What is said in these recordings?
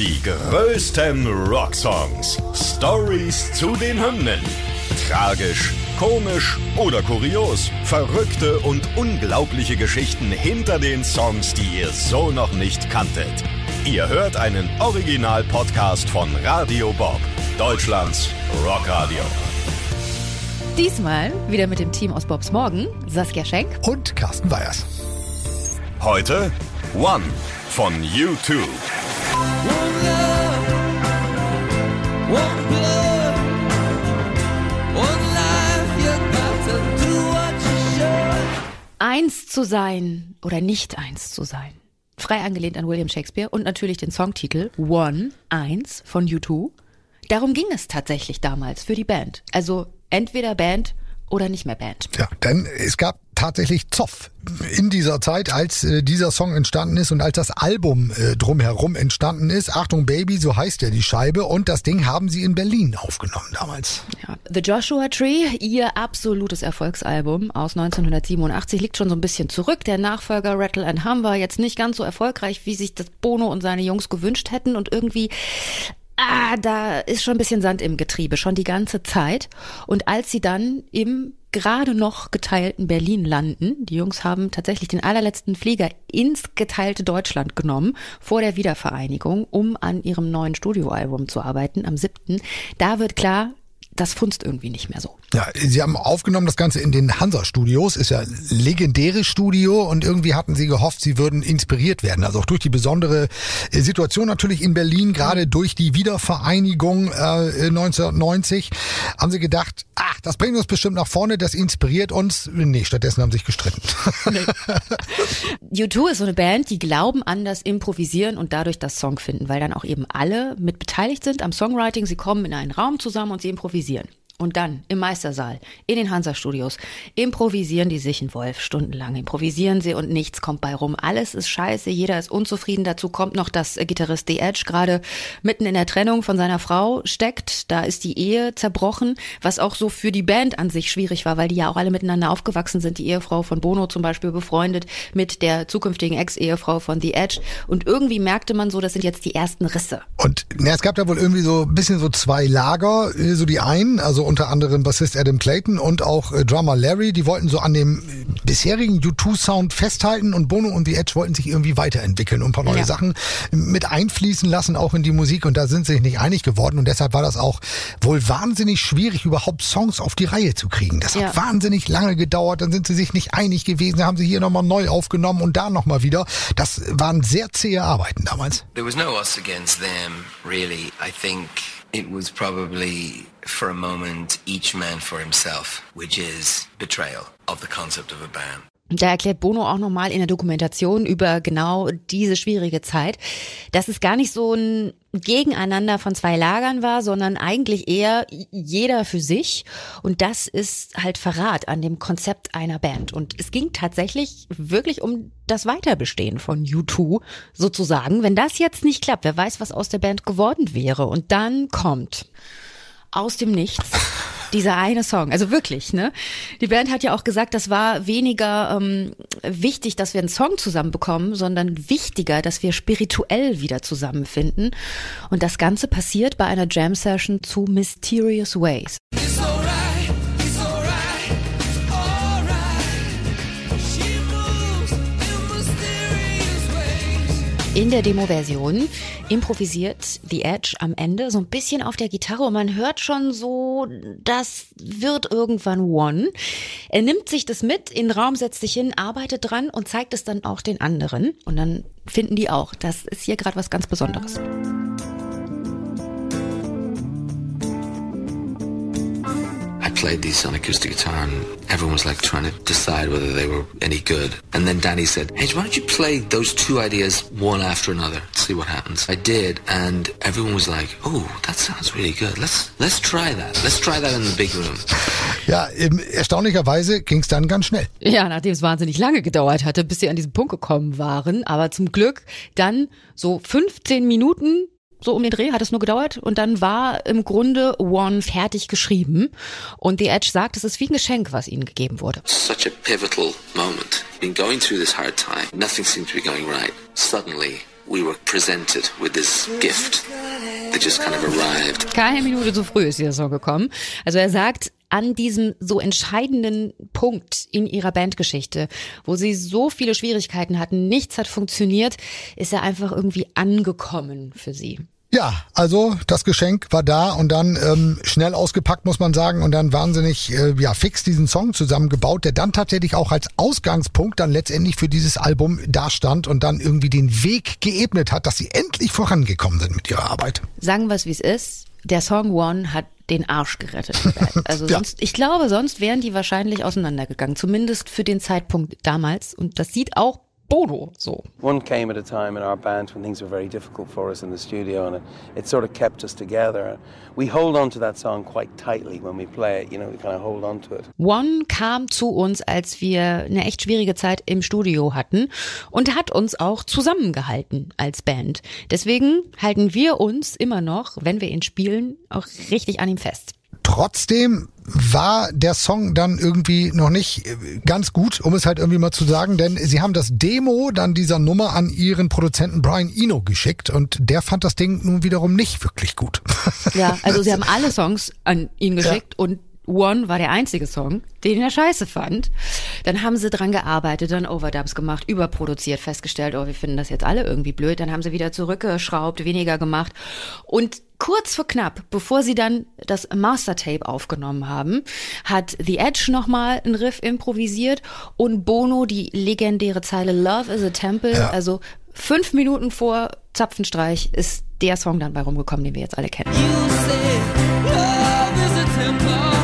Die größten Rocksongs. Stories zu den Hymnen. Tragisch, komisch oder kurios. Verrückte und unglaubliche Geschichten hinter den Songs, die ihr so noch nicht kanntet. Ihr hört einen Original-Podcast von Radio Bob, Deutschlands Rockradio. Diesmal wieder mit dem Team aus Bobs Morgen, Saskia Schenk und Carsten Weyers. Heute One von U2. Eins zu sein oder nicht eins zu sein. Frei angelehnt an William Shakespeare und natürlich den Songtitel One, Eins von U2. Darum ging es tatsächlich damals für die Band. Also entweder Band oder nicht mehr Band. Ja, denn es gab tatsächlich Zoff in dieser Zeit, als äh, dieser Song entstanden ist und als das Album äh, drumherum entstanden ist. Achtung Baby, so heißt ja die Scheibe und das Ding haben sie in Berlin aufgenommen damals. Ja, The Joshua Tree, ihr absolutes Erfolgsalbum aus 1987, liegt schon so ein bisschen zurück. Der Nachfolger Rattle and Hum war jetzt nicht ganz so erfolgreich, wie sich das Bono und seine Jungs gewünscht hätten und irgendwie ah, da ist schon ein bisschen Sand im Getriebe, schon die ganze Zeit. Und als sie dann im gerade noch geteilten Berlin landen, die Jungs haben tatsächlich den allerletzten Flieger ins geteilte Deutschland genommen, vor der Wiedervereinigung, um an ihrem neuen Studioalbum zu arbeiten, am 7. Da wird klar, das funzt irgendwie nicht mehr so. Ja, sie haben aufgenommen das Ganze in den Hansa-Studios, ist ja legendäres Studio und irgendwie hatten sie gehofft, sie würden inspiriert werden. Also auch durch die besondere äh, Situation natürlich in Berlin, gerade durch die Wiedervereinigung äh, 1990, haben sie gedacht, ach, das bringt uns bestimmt nach vorne, das inspiriert uns. Nee, stattdessen haben sie sich gestritten. Nee. U2 ist so eine Band, die glauben an das Improvisieren und dadurch das Song finden, weil dann auch eben alle mit beteiligt sind am Songwriting. Sie kommen in einen Raum zusammen und sie improvisieren. Und dann im Meistersaal, in den Hansa-Studios, improvisieren die sich in Wolf stundenlang. Improvisieren sie und nichts kommt bei rum. Alles ist scheiße, jeder ist unzufrieden. Dazu kommt noch, dass Gitarrist The Edge gerade mitten in der Trennung von seiner Frau steckt. Da ist die Ehe zerbrochen, was auch so für die Band an sich schwierig war, weil die ja auch alle miteinander aufgewachsen sind. Die Ehefrau von Bono zum Beispiel befreundet mit der zukünftigen Ex-Ehefrau von The Edge. Und irgendwie merkte man so, das sind jetzt die ersten Risse. Und na, es gab da wohl irgendwie so ein bisschen so zwei Lager. So die einen, also unter anderem Bassist Adam Clayton und auch äh, Drummer Larry. Die wollten so an dem äh, bisherigen U2-Sound festhalten und Bono und The Edge wollten sich irgendwie weiterentwickeln und ein paar neue ja. Sachen mit einfließen lassen, auch in die Musik. Und da sind sie sich nicht einig geworden. Und deshalb war das auch wohl wahnsinnig schwierig, überhaupt Songs auf die Reihe zu kriegen. Das ja. hat wahnsinnig lange gedauert. Dann sind sie sich nicht einig gewesen. Da haben sie hier nochmal neu aufgenommen und da nochmal wieder. Das waren sehr zähe Arbeiten damals. There was no us against them, really. I think it was probably for a moment each man for himself, which is betrayal of the concept of a band. Da erklärt Bono auch nochmal in der Dokumentation über genau diese schwierige Zeit, dass es gar nicht so ein Gegeneinander von zwei Lagern war, sondern eigentlich eher jeder für sich. Und das ist halt Verrat an dem Konzept einer Band. Und es ging tatsächlich wirklich um das Weiterbestehen von U2 sozusagen. Wenn das jetzt nicht klappt, wer weiß, was aus der Band geworden wäre. Und dann kommt aus dem Nichts. Dieser eine Song, also wirklich, ne? Die Band hat ja auch gesagt, das war weniger ähm, wichtig, dass wir einen Song zusammenbekommen, sondern wichtiger, dass wir spirituell wieder zusammenfinden. Und das Ganze passiert bei einer Jam-Session zu Mysterious Ways. In der Demo-Version improvisiert The Edge am Ende so ein bisschen auf der Gitarre und man hört schon so, das wird irgendwann One. Er nimmt sich das mit, in den Raum setzt sich hin, arbeitet dran und zeigt es dann auch den anderen. Und dann finden die auch, das ist hier gerade was ganz Besonderes. Played these on acoustic guitar and everyone was like trying to decide whether they were any good. And then Danny said, hey, why don't you play those two ideas one after another? See what happens. I did and everyone was like, oh, that sounds really good. Let's, let's try that. Let's try that in the big room. Ja, erstaunlicherweise ging es dann ganz schnell. Ja, nachdem es wahnsinnig lange gedauert hatte, bis sie an diesen Punkt gekommen waren. Aber zum Glück dann so 15 Minuten so um den Dreh hat es nur gedauert und dann war im Grunde One fertig geschrieben und The Edge sagt, es ist wie ein Geschenk, was ihnen gegeben wurde. Such a pivotal moment. Been going through this hard time. Nothing seemed to be going right. Suddenly we were presented with this gift that just kind of arrived. Keine Minute zu früh ist dieser Song gekommen. Also er sagt, an diesem so entscheidenden Punkt in ihrer Bandgeschichte, wo sie so viele Schwierigkeiten hatten, nichts hat funktioniert, ist er einfach irgendwie angekommen für sie. Ja, also das Geschenk war da und dann ähm, schnell ausgepackt, muss man sagen, und dann wahnsinnig äh, ja, fix diesen Song zusammengebaut, der dann tatsächlich auch als Ausgangspunkt dann letztendlich für dieses Album dastand und dann irgendwie den Weg geebnet hat, dass sie endlich vorangekommen sind mit ihrer Arbeit. Sagen wir es, wie es ist. Der Song One hat den Arsch gerettet. Also Ja. sonst, ich glaube, sonst wären die wahrscheinlich auseinandergegangen, zumindest für den Zeitpunkt damals. Und das sieht auch Bono so. One came at a time in our band when things were very difficult for us in the studio, and it, it sort of kept us together. We hold on to that song quite tightly when we play it. You know, we kind of hold on to it. One kam zu uns, als wir eine echt schwierige Zeit im Studio hatten und hat uns auch zusammengehalten als Band. Deswegen halten wir uns immer noch, wenn wir ihn spielen, auch richtig an ihm fest. Trotzdem war der Song dann irgendwie noch nicht äh, ganz gut, um es halt irgendwie mal zu sagen, denn sie haben das Demo dann dieser Nummer an ihren Produzenten Brian Eno geschickt und der fand das Ding nun wiederum nicht wirklich gut. Ja, also sie haben alle Songs an ihn geschickt und One war der einzige Song, den er scheiße fand. Dann haben sie dran gearbeitet, dann Overdubs gemacht, überproduziert, festgestellt, oh, wir finden das jetzt alle irgendwie blöd. Dann haben sie wieder zurückgeschraubt, weniger gemacht. Und kurz vor knapp, bevor sie dann das Mastertape aufgenommen haben, hat The Edge nochmal einen Riff improvisiert und Bono die legendäre Zeile Love is a Temple, Ja. also fünf Minuten vor Zapfenstreich ist der Song dann bei rumgekommen, den wir jetzt alle kennen. Love is a temple.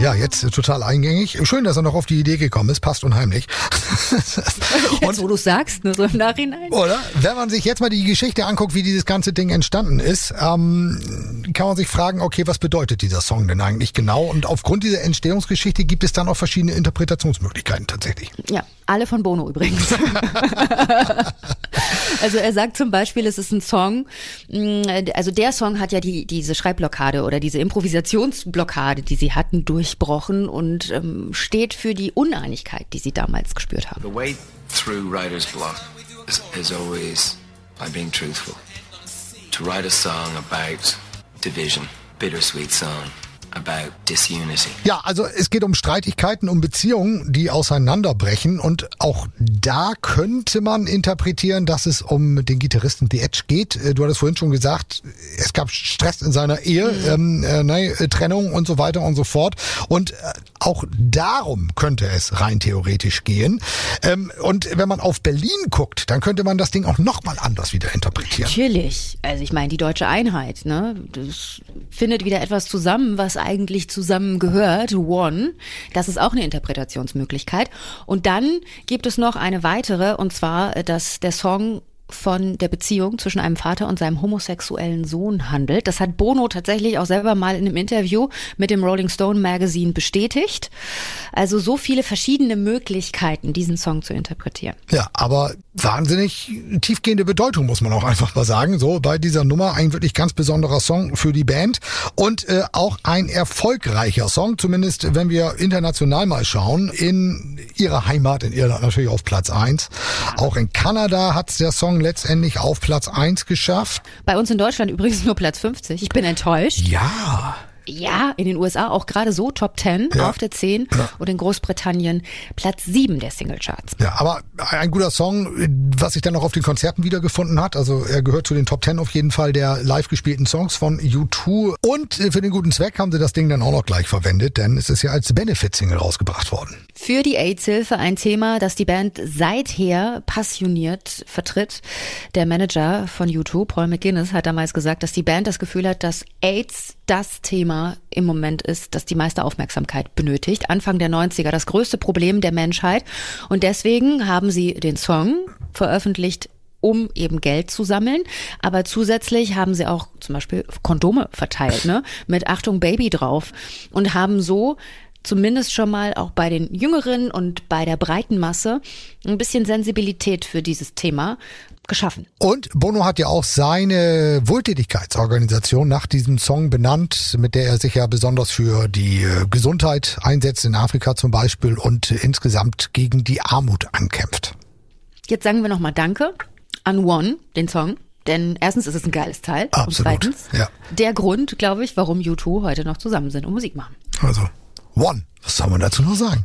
Ja, jetzt äh, total eingängig. Schön, dass er noch auf die Idee gekommen ist. Passt unheimlich. Jetzt, wo du sagst, nur so im Nachhinein. Oder? Wenn man sich jetzt mal die Geschichte anguckt, wie dieses ganze Ding entstanden ist, ähm, kann man sich fragen, okay, was bedeutet dieser Song denn eigentlich genau? Und aufgrund dieser Entstehungsgeschichte gibt es dann auch verschiedene Interpretationsmöglichkeiten tatsächlich. Ja, alle von Bono übrigens. also er sagt zum Beispiel, es ist ein Song, mh, also der Song hat ja die, diese Schreibblockade oder diese Improvisationsblockade, die sie hatten, durchbrochen und ähm, steht für die Uneinigkeit, die sie damals gespürt haben. The way through writer's block is, is always by being truthful. To write a song about division, bittersweet song. Ja, also es geht um Streitigkeiten, um Beziehungen, die auseinanderbrechen und auch da könnte man interpretieren, dass es um den Gitarristen The Edge geht. Äh, Du hattest vorhin schon gesagt, es gab Stress in seiner Ehe, ähm, äh, ne, Trennung und so weiter und so fort. Und äh, auch darum könnte es rein theoretisch gehen. Ähm, und wenn man auf Berlin guckt, dann könnte man das Ding auch nochmal anders wieder interpretieren. Natürlich. Also ich meine, die deutsche Einheit, ne? Das findet wieder etwas zusammen, was eigentlich zusammengehört. One. Das ist auch eine Interpretationsmöglichkeit. Und dann gibt es noch eine weitere, und zwar, äh, dass der Song von der Beziehung zwischen einem Vater und seinem homosexuellen Sohn handelt. Das hat Bono tatsächlich auch selber mal in einem Interview mit dem Rolling Stone Magazine bestätigt. Also so viele verschiedene Möglichkeiten, diesen Song zu interpretieren. Ja, aber wahnsinnig tiefgehende Bedeutung, muss man auch einfach mal sagen. So bei dieser Nummer ein wirklich ganz besonderer Song für die Band und äh, auch ein erfolgreicher Song, zumindest wenn wir international mal schauen. In ihrer Heimat, in Irland natürlich auf Platz eins. Auch in Kanada hat der Song letztendlich auf Platz eins geschafft. Bei uns in Deutschland übrigens nur Platz 50. Ich bin enttäuscht. Ja. Ja, in den USA auch gerade so Top 10 Ja. auf der 10 und in Großbritannien Platz 7 der Singlecharts. Ja, aber ein guter Song, was sich dann auch auf den Konzerten wiedergefunden hat. Also er gehört zu den Top 10 auf jeden Fall der live gespielten Songs von U2. Und für den guten Zweck haben sie das Ding dann auch noch gleich verwendet, denn es ist ja als Benefit-Single rausgebracht worden. Für die AIDS-Hilfe ein Thema, das die Band seither passioniert vertritt. Der Manager von U2, Paul McGuinness, hat damals gesagt, dass die Band das Gefühl hat, dass AIDS das Thema im Moment ist, das die meiste Aufmerksamkeit benötigt. Anfang der 90er das größte Problem der Menschheit. Und deswegen haben sie den Song veröffentlicht, um eben Geld zu sammeln. Aber zusätzlich haben sie auch zum Beispiel Kondome verteilt, ne? Mit Achtung Baby drauf. Und haben so zumindest schon mal auch bei den Jüngeren und bei der breiten Masse ein bisschen Sensibilität für dieses Thema geschaffen. Und Bono hat ja auch seine Wohltätigkeitsorganisation nach diesem Song benannt, mit der er sich ja besonders für die äh, Gesundheit einsetzt, in Afrika zum Beispiel, und insgesamt gegen die Armut ankämpft. Jetzt sagen wir nochmal Danke an One, den Song. Denn erstens ist es ein geiles Teil. Absolut, Und zweitens ja. der Grund, glaube ich, warum U2 heute noch zusammen sind und Musik machen. Also, One, was soll man dazu noch sagen?